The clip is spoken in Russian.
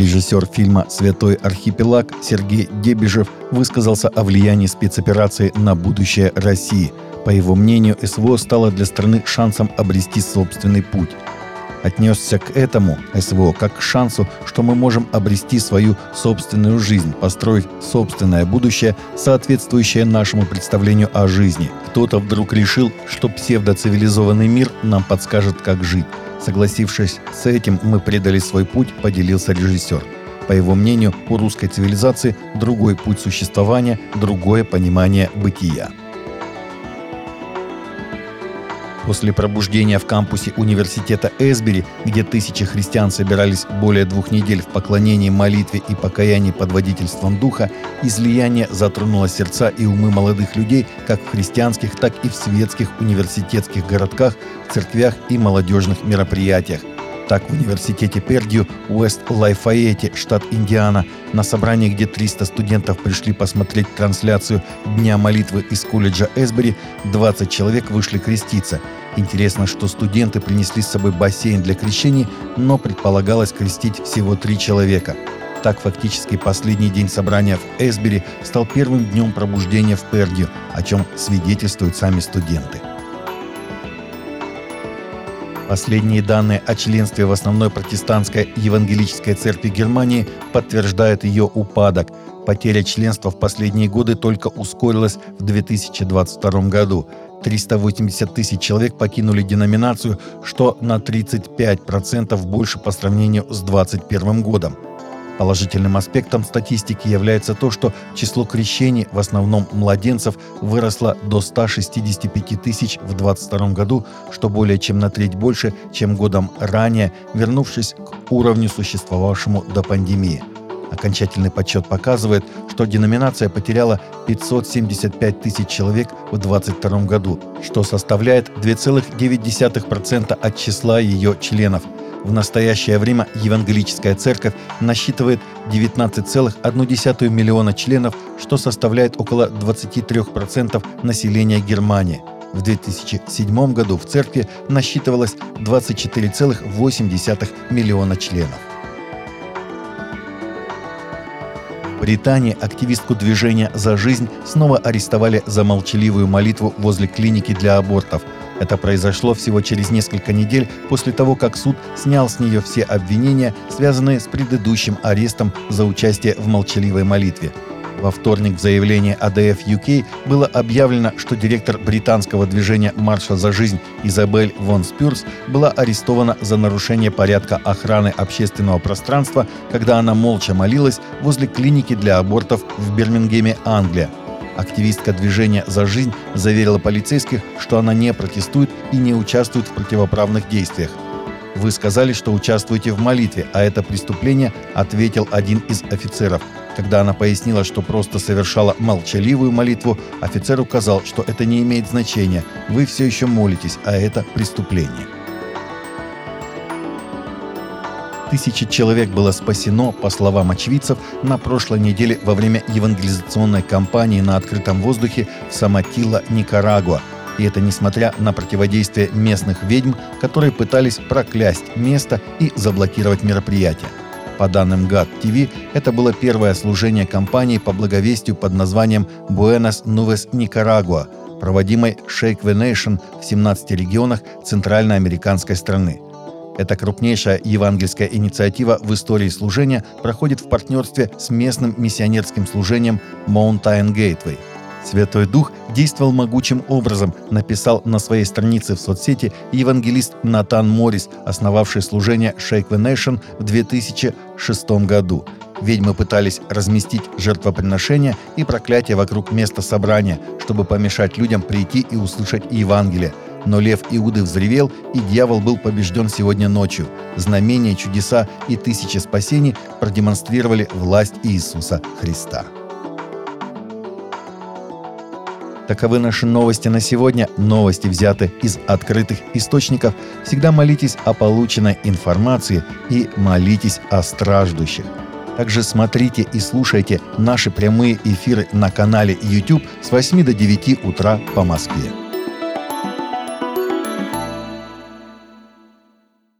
Режиссер фильма «Святой архипелаг» Сергей Дебежев высказался о влиянии спецоперации на будущее России. По его мнению, СВО стало для страны шансом обрести собственный путь. Отнесся к этому СВО как к шансу, что мы можем обрести свою собственную жизнь, построить собственное будущее, соответствующее нашему представлению о жизни. Кто-то вдруг решил, что псевдоцивилизованный мир нам подскажет, как жить. Согласившись с этим, мы предали свой путь, поделился режиссер. По его мнению, у русской цивилизации другой путь существования, другое понимание бытия. После пробуждения в кампусе университета Эсбери, где тысячи христиан собирались более двух недель в поклонении, молитве и покаянии под водительством Духа, излияние затронуло сердца и умы молодых людей как в христианских, так и в светских университетских городках, церквях и молодежных мероприятиях. Так, в университете Пердью, Уэст-Лайфаете, штат Индиана, на собрании, где 300 студентов пришли посмотреть трансляцию Дня молитвы из колледжа Эсбери, 20 человек вышли креститься. Интересно, что студенты принесли с собой бассейн для крещений, но предполагалось крестить всего три человека. Так, фактически последний день собрания в Эсбери стал первым днем пробуждения в Пердью, о чем свидетельствуют сами студенты. Последние данные о членстве в основной протестантской евангелической церкви Германии подтверждают ее упадок. Потеря членства в последние годы только ускорилась в 2022 году. 380 тысяч человек покинули деноминацию, что на 35% больше по сравнению с 2021 годом. Положительным аспектом статистики является то, что число крещений, в основном младенцев, выросло до 165 тысяч в 2022 году, что более чем на треть больше, чем годом ранее, вернувшись к уровню, существовавшему до пандемии. Окончательный подсчет показывает, что деноминация потеряла 575 тысяч человек в 2022 году, что составляет 2,9% от числа ее членов – в настоящее время Евангелическая церковь насчитывает 19,1 миллиона членов, что составляет около 23% населения Германии. В 2007 году в церкви насчитывалось 24,8 миллиона членов. В Британии активистку движения «За жизнь» снова арестовали за молчаливую молитву возле клиники для абортов – это произошло всего через несколько недель после того, как суд снял с нее все обвинения, связанные с предыдущим арестом за участие в молчаливой молитве. Во вторник в заявлении АДФ UK было объявлено, что директор британского движения «Марша за жизнь» Изабель Вон Спюрс была арестована за нарушение порядка охраны общественного пространства, когда она молча молилась возле клиники для абортов в Бирмингеме, Англия. Активистка движения «За жизнь» заверила полицейских, что она не протестует и не участвует в противоправных действиях. «Вы сказали, что участвуете в молитве, а это преступление», — ответил один из офицеров. Когда она пояснила, что просто совершала молчаливую молитву, офицер указал, что это не имеет значения. Вы все еще молитесь, а это преступление. Тысячи человек было спасено, по словам очевидцев, на прошлой неделе во время евангелизационной кампании на открытом воздухе в Саматило, Никарагуа. И это несмотря на противодействие местных ведьм, которые пытались проклясть место и заблокировать мероприятие. По данным ГАТ ТВ, это было первое служение кампании по благовестию под названием «Буэнос Нувес Никарагуа», проводимой Shake the Nation в 17 регионах центральноамериканской страны – эта крупнейшая евангельская инициатива в истории служения проходит в партнерстве с местным миссионерским служением Mountain Gateway. Святой Дух действовал могучим образом, написал на своей странице в соцсети евангелист Натан Моррис, основавший служение Shake the Nation в 2006 году. Ведьмы пытались разместить жертвоприношения и проклятия вокруг места собрания, чтобы помешать людям прийти и услышать Евангелие – но лев Иуды взревел, и дьявол был побежден сегодня ночью. Знамения, чудеса и тысячи спасений продемонстрировали власть Иисуса Христа. Таковы наши новости на сегодня. Новости взяты из открытых источников. Всегда молитесь о полученной информации и молитесь о страждущих. Также смотрите и слушайте наши прямые эфиры на канале YouTube с 8 до 9 утра по Москве.